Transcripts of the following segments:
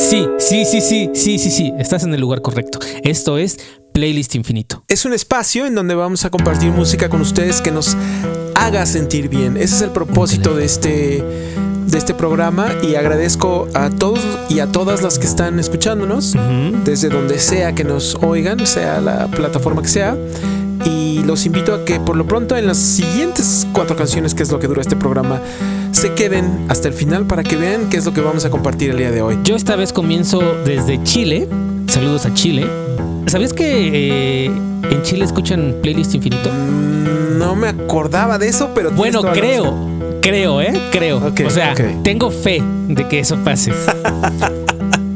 Sí, sí, sí, sí, sí, sí, sí, estás en el lugar correcto. Esto es Playlist Infinito. Es un espacio en donde vamos a compartir música con ustedes que nos haga sentir bien. Ese es el propósito de este de este programa y agradezco a todos y a todas las que están escuchándonos desde donde sea que nos oigan, sea la plataforma que sea. Y los invito a que por lo pronto en las siguientes cuatro canciones, que es lo que dura este programa, se queden hasta el final para que vean qué es lo que vamos a compartir el día de hoy. Yo esta vez comienzo desde Chile. Saludos a Chile. ¿Sabías que eh, en Chile escuchan Playlist Infinito? Mm, No me acordaba de eso, pero... Bueno, creo, creo, ¿eh? Creo. O sea, tengo fe de que eso pase.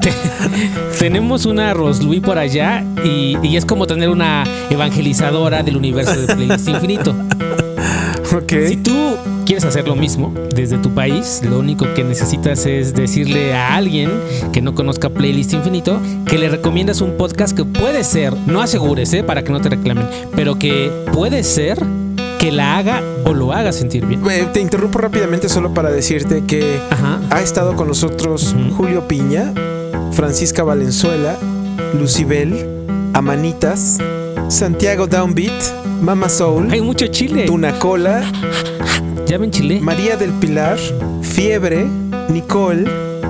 Te- Tenemos una Roslui por allá y, y es como tener una evangelizadora del universo de Playlist Infinito. Ok. Si tú quieres hacer lo mismo desde tu país, lo único que necesitas es decirle a alguien que no conozca Playlist Infinito que le recomiendas un podcast que puede ser, no asegures, ¿eh? para que no te reclamen, pero que puede ser que la haga o lo haga sentir bien. Eh, Te interrumpo rápidamente solo para decirte que Ajá. ha estado con nosotros. Julio Piña, Francisca Valenzuela, Lucibel, Amanitas, Santiago Downbeat, Mama Soul, Hay mucho chile. Tunacola, Ya ven chile. María del Pilar, Fiebre, Nicole,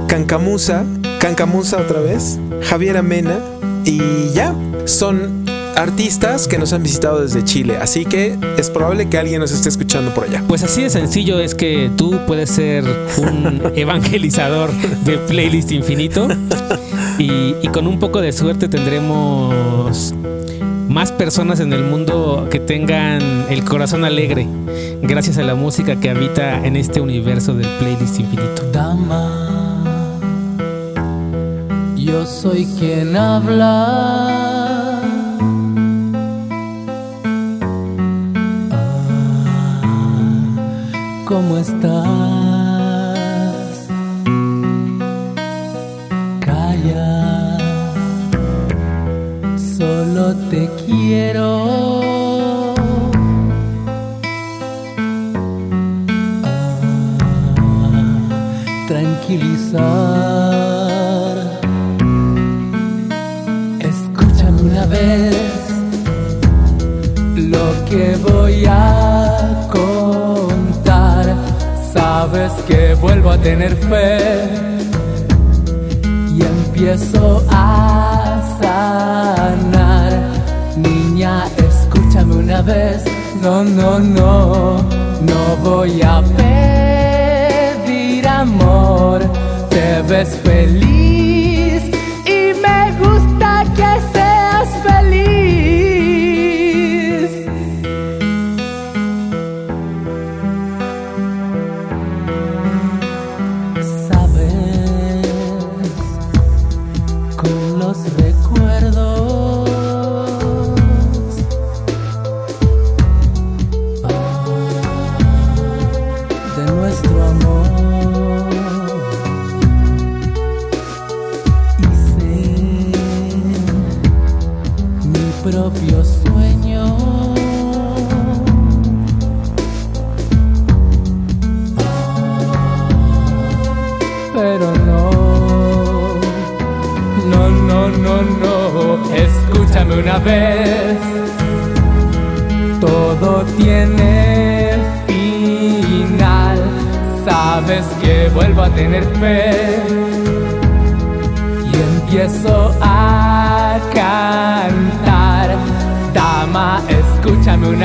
Cancamusa, Cancamusa otra vez, Javier Amena y ya son artistas que nos han visitado desde Chile, así que es probable que alguien nos esté escuchando por allá. Pues así de sencillo es que tú puedes ser un evangelizador de playlist infinito y, y con un poco de suerte tendremos más personas en el mundo que tengan el corazón alegre gracias a la música que habita en este universo del playlist infinito. Dama, yo soy quien habla. ¿Cómo estás? Calla, solo te quiero. tranquilizar. Escúchame una vez lo que voy a que vuelvo a tener fe y empiezo a sanar. Niña, escúchame una vez. No, no, no, no voy a pedir amor. Te ves feliz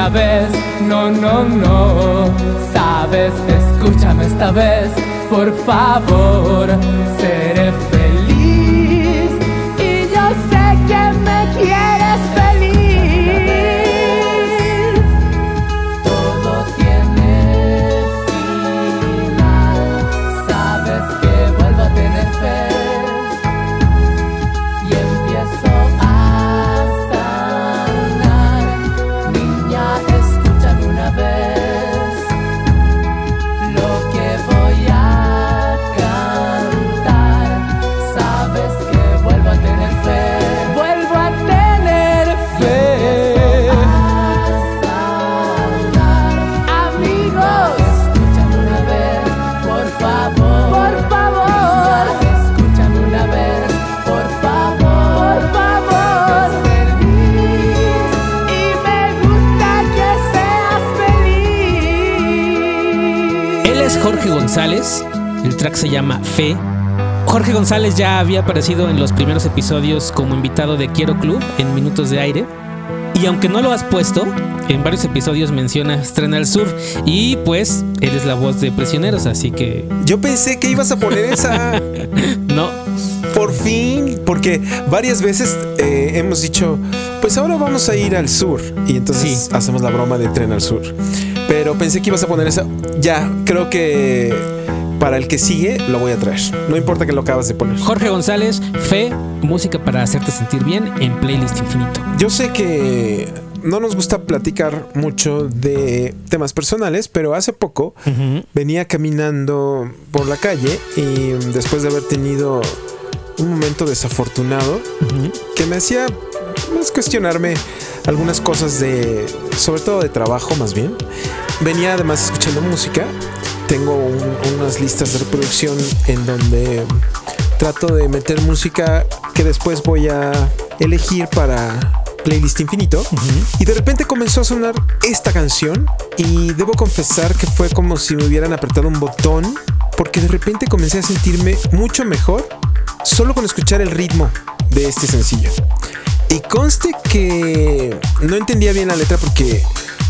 vez, no, no, no, sabes, escúchame esta vez, por favor, track se llama Fe. Jorge González ya había aparecido en los primeros episodios como invitado de Quiero Club en Minutos de Aire. Y aunque no lo has puesto, en varios episodios mencionas Tren al Sur y pues eres la voz de Prisioneros, así que... Yo pensé que ibas a poner esa. No, Por fin, porque varias veces eh, hemos dicho, pues ahora vamos a ir al sur. Y entonces Sí. hacemos la broma de tren al sur. Pero pensé que ibas a poner esa. Ya, creo que para el que sigue lo voy a traer. No importa que lo acabas de poner. Jorge González, Fe, música para hacerte sentir bien en Playlist Infinito. Yo sé que no nos gusta platicar mucho de temas personales, pero hace poco venía caminando por la calle y después de haber tenido un momento desafortunado que me hacía más cuestionarme algunas cosas de, sobre todo de trabajo más bien. Venía además escuchando música. Tengo un- unas listas de reproducción en donde trato de meter música que después voy a elegir para playlist infinito. Y de repente comenzó a sonar esta canción y debo confesar que fue como si me hubieran apretado un botón porque de repente comencé a sentirme mucho mejor solo con escuchar el ritmo de este sencillo. Y conste que no entendía bien la letra porque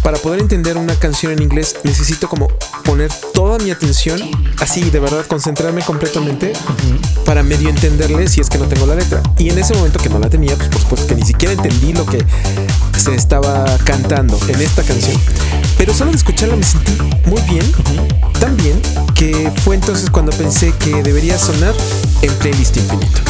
para poder entender una canción en inglés necesito como poner toda mi atención, así de verdad concentrarme completamente para medio entenderle si es que no tengo la letra. Y en ese momento que no la tenía, pues por supuesto que ni siquiera entendí lo que se estaba cantando en esta canción. Pero solo de escucharla me sentí muy bien, tan bien que fue entonces cuando pensé que debería sonar en playlist infinito.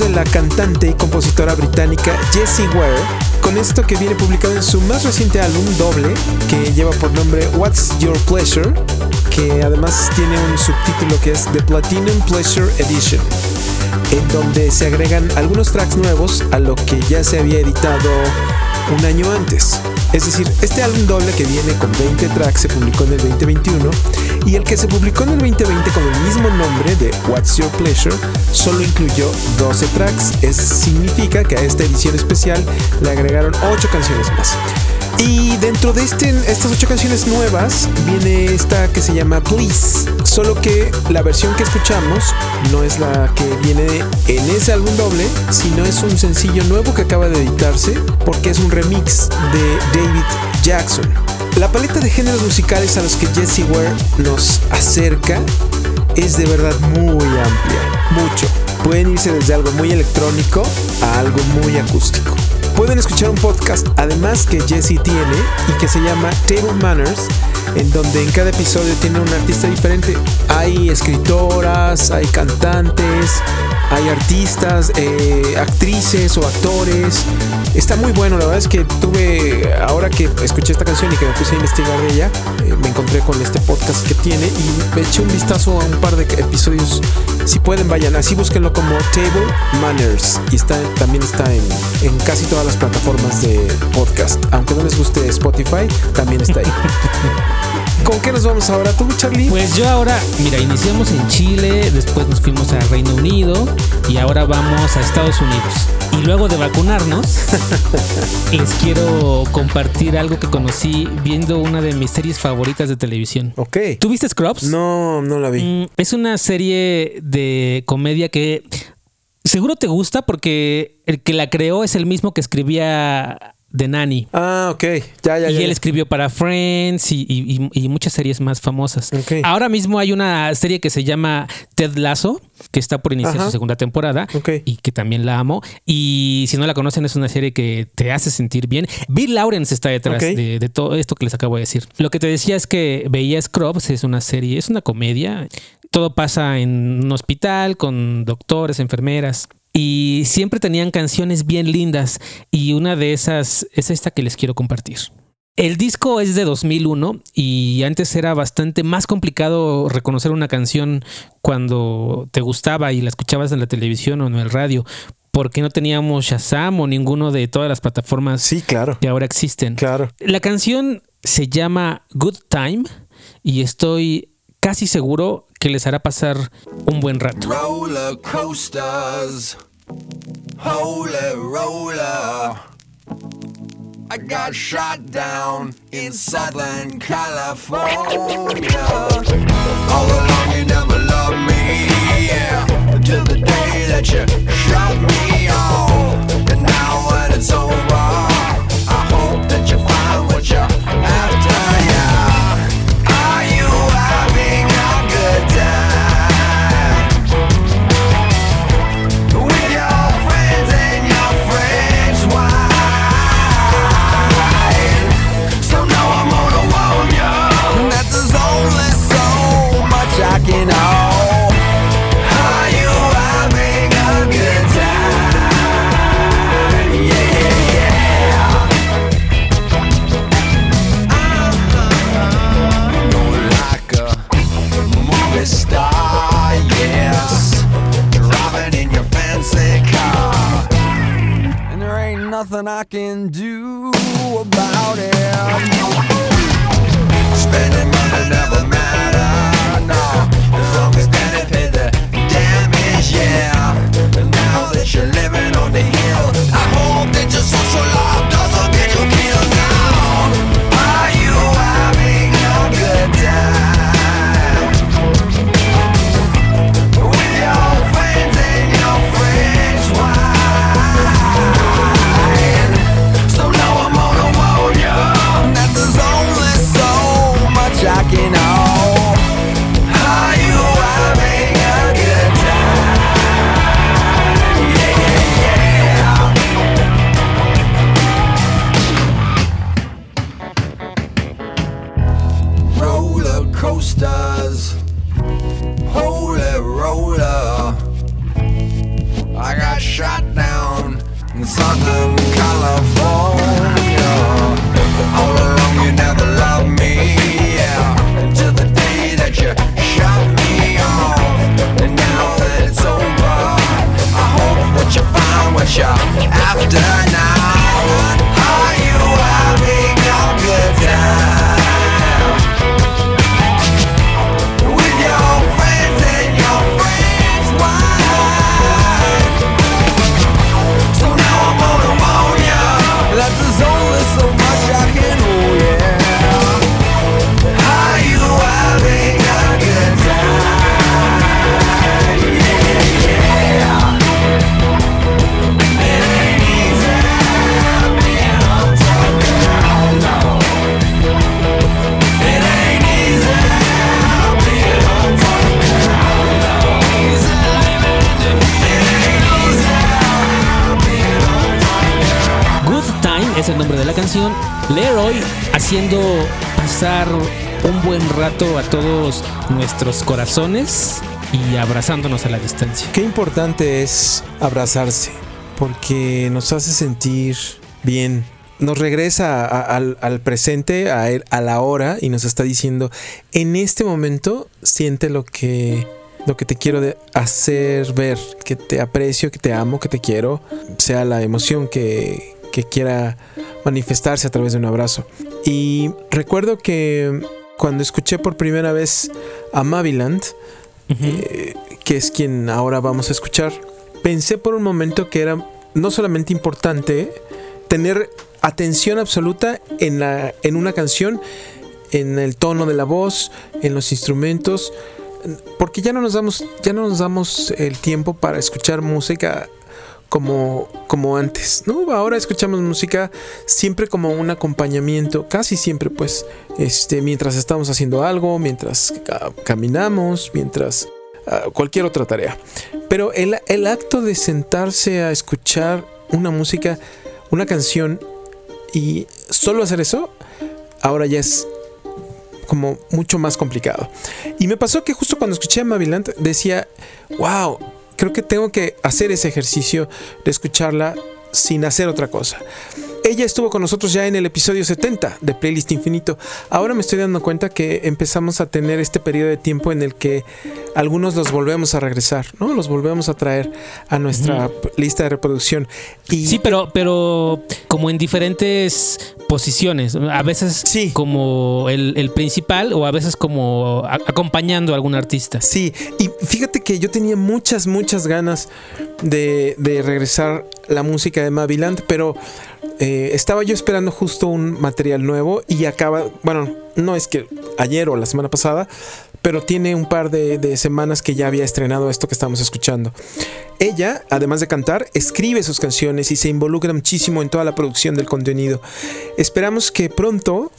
De la cantante y compositora británica Jessie Ware con esto que viene publicado en su más reciente álbum doble que lleva por nombre What's Your Pleasure, que además tiene un subtítulo que es The Platinum Pleasure Edition, en donde se agregan algunos tracks nuevos a lo que ya se había editado un año antes. Es decir, este álbum doble que viene con 20 tracks se publicó en el 2021 y el que se publicó en el 2020 con el mismo nombre de What's Your Pleasure solo incluyó 12 tracks. Eso significa que a esta edición especial le agregaron 8 canciones más. Y dentro de este, estas 8 canciones nuevas viene esta que se llama Please. Solo que la versión que escuchamos no es la que viene en ese álbum doble, sino es un sencillo nuevo que acaba de editarse porque es un remix de David Jackson. La paleta de géneros musicales a los que Jessie Ware nos acerca es de verdad muy amplia, mucho. Pueden irse desde algo muy electrónico a algo muy acústico. Pueden escuchar un podcast además que Jessie tiene y que se llama Table Manners, en donde en cada episodio tiene un artista diferente. Hay escritoras, hay cantantes, hay artistas, eh, actrices o actores. Está muy bueno, la verdad es que tuve, ahora que escuché esta canción y que me puse a investigar de ella, eh, me encontré con este podcast que tiene y me eché un vistazo a un par de episodios. Si pueden, vayan, así búsquenlo como Table Manners y está, también está en, en casi todas las plataformas de podcast. Aunque no les guste Spotify, también está ahí. ¿Con qué nos vamos ahora tú, Charlie? Pues yo ahora, mira, iniciamos en Chile, después nos fuimos a Reino Unido y ahora vamos a Estados Unidos. Y luego de vacunarnos, les quiero compartir algo que conocí viendo una de mis series favoritas de televisión. ok. ¿Tú viste Scrubs? No, no la vi. Mm, es una serie de comedia que seguro te gusta porque el que la creó es el mismo que escribía The Nanny. Ah, ok. Ya, ya, Y ya. él escribió para Friends y, y- y- muchas series más famosas. Ok. Ahora mismo hay una serie que se llama Ted Lasso, que está por iniciar Ajá. su segunda temporada Ok. y que también la amo. Y si no la conocen, es una serie que te hace sentir bien. Bill Lawrence está detrás de, de todo esto que les acabo de decir. Lo que te decía es que veía Scrubs, es una serie, es una comedia. Todo pasa en un hospital con doctores, enfermeras. Y siempre tenían canciones bien lindas. Y una de esas es esta que les quiero compartir. El disco es de 2001 y antes era bastante más complicado reconocer una canción cuando te gustaba y la escuchabas en la televisión o en el radio, porque no teníamos Shazam o ninguno de todas las plataformas Sí, claro. que ahora existen. Claro. La canción se llama Good Time y estoy casi seguro que les hará pasar un buen rato. Roller coasters, holy roller. I got shot down in Southern California. All along you never loved me, yeah. Till the day that you shot me off. And now when it's over, I hope that you find what you're coasters, holy roller. I got shot down in Southern California. All along you never loved me, yeah. Until the day that you shot me off. And now that it's over, I hope that you find what you're after now. Un buen rato a todos nuestros corazones y abrazándonos a la distancia. Qué importante es abrazarse, porque nos hace sentir bien. Nos regresa al, presente, a, a la hora, y nos está diciendo, en este momento siente lo que, lo que te quiero hacer ver, que te aprecio, que te amo, que te quiero, sea la emoción que, que quiera manifestarse a través de un abrazo. Y recuerdo que cuando escuché por primera vez a Maviland, eh, que es quien ahora vamos a escuchar, pensé por un momento que era no solamente importante tener atención absoluta en, la, en una canción, en el tono de la voz, en los instrumentos, porque ya no nos damos, ya no nos damos el tiempo para escuchar música como, como antes, ¿no? Ahora escuchamos música siempre como un acompañamiento, casi siempre pues, este, mientras estamos haciendo algo, mientras ca- caminamos, mientras ah, cualquier otra tarea. Pero el, el acto de sentarse a escuchar una música, una canción y solo hacer eso, ahora ya es como mucho más complicado. Y me pasó que justo cuando escuché a Maviland decía, wow, creo que tengo que hacer ese ejercicio de escucharla sin hacer otra cosa. Ella estuvo con nosotros ya en el episodio 70 de Playlist Infinito. Ahora me estoy dando cuenta que empezamos a tener este periodo de tiempo en el que algunos los volvemos a regresar, ¿no? Los volvemos a traer a nuestra lista de reproducción. Y Sí, pero, pero como en diferentes posiciones. A veces Sí. como el, el principal o a veces como a- acompañando a algún artista. Sí, y fíjate que yo tenía muchas, muchas ganas de, de regresar la música de Maviland, pero eh, estaba yo esperando justo un material nuevo y acaba, bueno, no es que ayer o la semana pasada, pero tiene un par de, de semanas que ya había estrenado esto que estamos escuchando. Ella, además de cantar, escribe sus canciones y se involucra muchísimo en toda la producción del contenido. Esperamos que pronto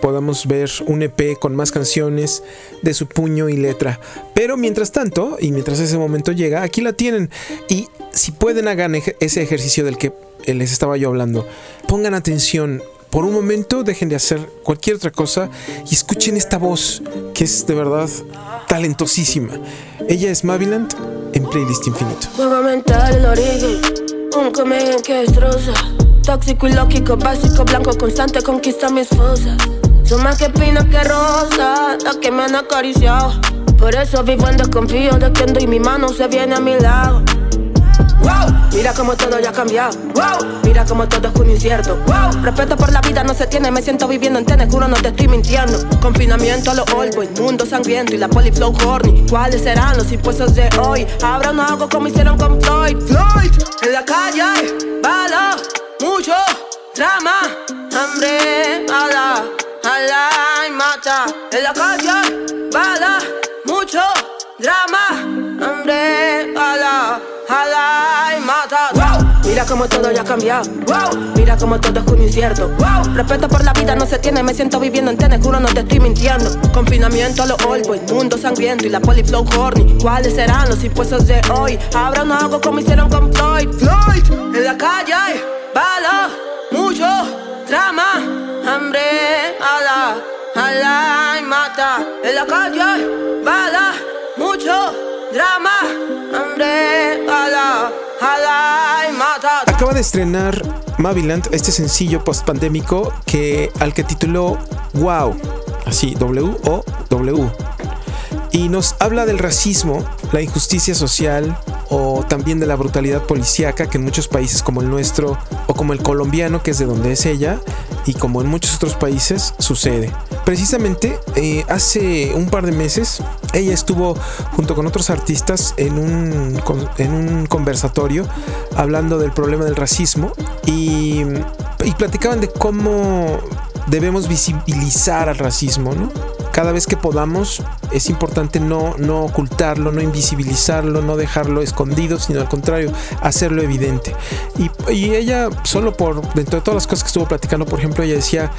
podamos ver un EP con más canciones de su puño y letra. Pero mientras tanto, y mientras ese momento llega, aquí la tienen. Y si pueden, hagan ese ejercicio del que eh, les estaba yo hablando. Pongan atención. Por un momento dejen de hacer cualquier otra cosa y escuchen esta voz que es de verdad talentosísima. Ella es Maviland en Playlist Infinito. Un que destroza. Tóxico y lógico, básico, blanco, constante, conquista mis fosas. Son más que espinas que rosas, las que me han acariciado. Por eso vivo en desconfío de que ando y mi mano se viene a mi lado. Wow, mira cómo todo ya ha cambiado. Wow, mira cómo todo es un incierto. Wow, respeto por la vida no se tiene, me siento viviendo en tenes, juro no te estoy mintiendo. Confinamiento a lo old boy, mundo sangriento y la poliflow horny. ¿Cuáles serán los impuestos de hoy? Ahora no hago como hicieron con Floyd. Floyd, en la calle bala, mucho drama, hambre, mala, ala y mata. En la calle bala, mucho drama, hambre, bala, ala y mata. Wow, mira cómo todo ya ha cambiado. Wow, mira cómo todo es un incierto. Wow, respeto por la vida no se tiene, me siento viviendo en tenes, juro no te estoy mintiendo. Confinamiento a lo old boy, mundo sangriento y la poliflow horny. ¿Cuáles serán los impuestos de hoy? Ahora no hago como hicieron con Floyd. Floyd, en la calle bala, mucho drama, hambre, ala, ala y mata. En la calle bala, mucho drama, hambre, ala, ala y mata. Acaba de estrenar Maviland este sencillo post-pandémico que, al que tituló Wow, así, W-O-W. Y nos habla del racismo, la injusticia social o también de la brutalidad policíaca que en muchos países como el nuestro o como el colombiano, que es de donde es ella, y como en muchos otros países sucede. Precisamente eh, hace un par de meses ella estuvo junto con otros artistas en un, en un conversatorio hablando del problema del racismo y, y platicaban de cómo debemos visibilizar al racismo, ¿no? Cada vez que podamos es importante no, no ocultarlo, no invisibilizarlo, no dejarlo escondido, sino al contrario, hacerlo evidente. Y, y ella, solo por, dentro de todas las cosas que estuvo platicando, por ejemplo, ella decía,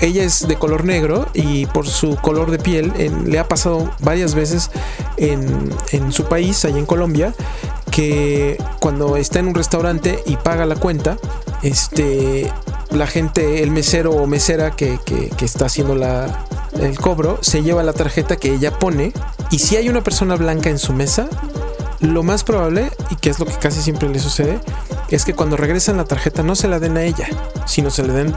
ella es de color negro y por su color de piel en- le ha pasado varias veces en, en su país, allá en Colombia, que cuando está en un restaurante y paga la cuenta, este, la gente, el mesero o mesera que, que- que está haciendo la, el cobro, se lleva la tarjeta que ella pone y si hay una persona blanca en su mesa, lo más probable, y que es lo que casi siempre le sucede, es que cuando regresan la tarjeta no se la den a ella, sino se la den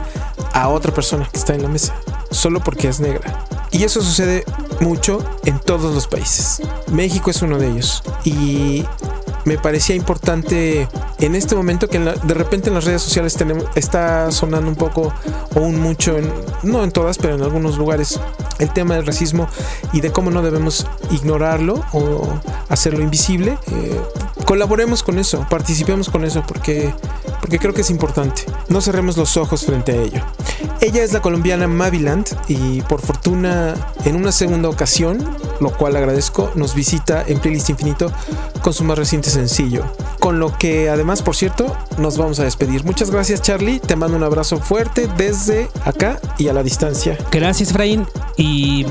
a otra persona que está en la mesa, solo porque es negra. Y eso sucede mucho en todos los países. México es uno de ellos. Y me parecía importante en este momento que de repente en las redes sociales está sonando un poco o un mucho, en- no en todas, pero en algunos lugares, el tema del racismo y de cómo no debemos ignorarlo o hacerlo invisible. Eh, colaboremos con eso, participemos con eso porque, porque creo que es importante. No cerremos los ojos frente a ello. Ella es la colombiana Maviland y por fortuna en una segunda ocasión, lo cual agradezco, nos visita en Playlist Infinito con su más reciente sencillo. Con lo que además, por cierto, nos vamos a despedir. Muchas gracias Charlie, te mando un abrazo fuerte desde acá y a la distancia. Gracias, Efraín. Y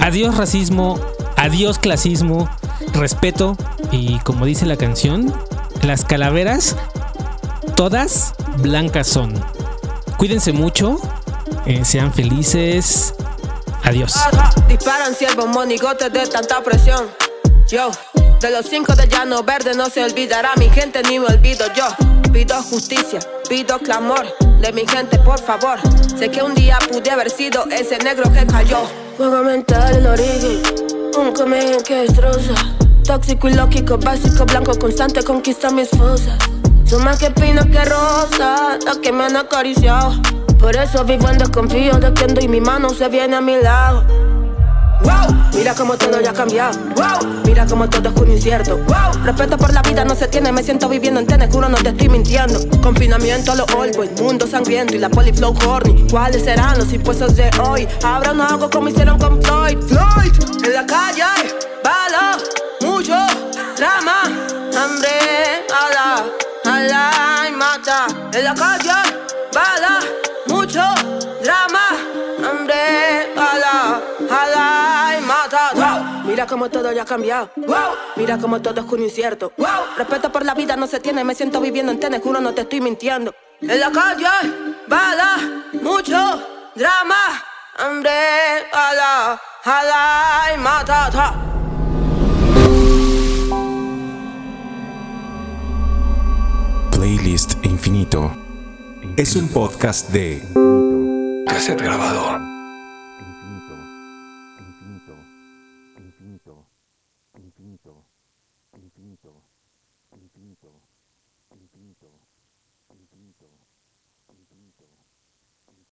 adiós racismo, adiós clasismo, respeto. Y como dice la canción, las calaveras, todas blancas son. Cuídense mucho, eh, sean felices. Adiós. Disparan siervos monigotes de tanta presión. Yo, de los cinco de llano verde no se olvidará mi gente ni me olvido yo. Pido justicia, pido clamor de mi gente, por favor. Sé que un día pude haber sido ese negro que cayó. Juego mental, el origen, un comedian que destroza. Tóxico y lógico, básico, blanco, constante, conquista mis fosas. Son más que pinos que rosas, las que me han acariciado. Por eso vivo en desconfío de que ando y mi mano se viene a mi lado. Wow, mira cómo todo ya ha cambiado. Wow, mira cómo todo es un incierto. Wow, respeto por la vida no se tiene, me siento viviendo en tenes, juro no te estoy mintiendo. Confinamiento a lo olvo, el mundo sangriento y la poliflow horny. ¿Cuáles serán los impuestos de hoy? Ahora no hago como hicieron con Floyd. Floyd, en la calle bala, mucho drama, hambre, ala, ala y mata. En la calle bala, Mira cómo todo ya ha cambiado. Wow. Mira cómo todo es un incierto. Wow. Respeto por la vida no se tiene, me siento viviendo en tenes, juro no te estoy mintiendo. En la calle bala, mucho drama, hambre, ala, ala y mata. Playlist Infinito es un podcast de cassette grabador.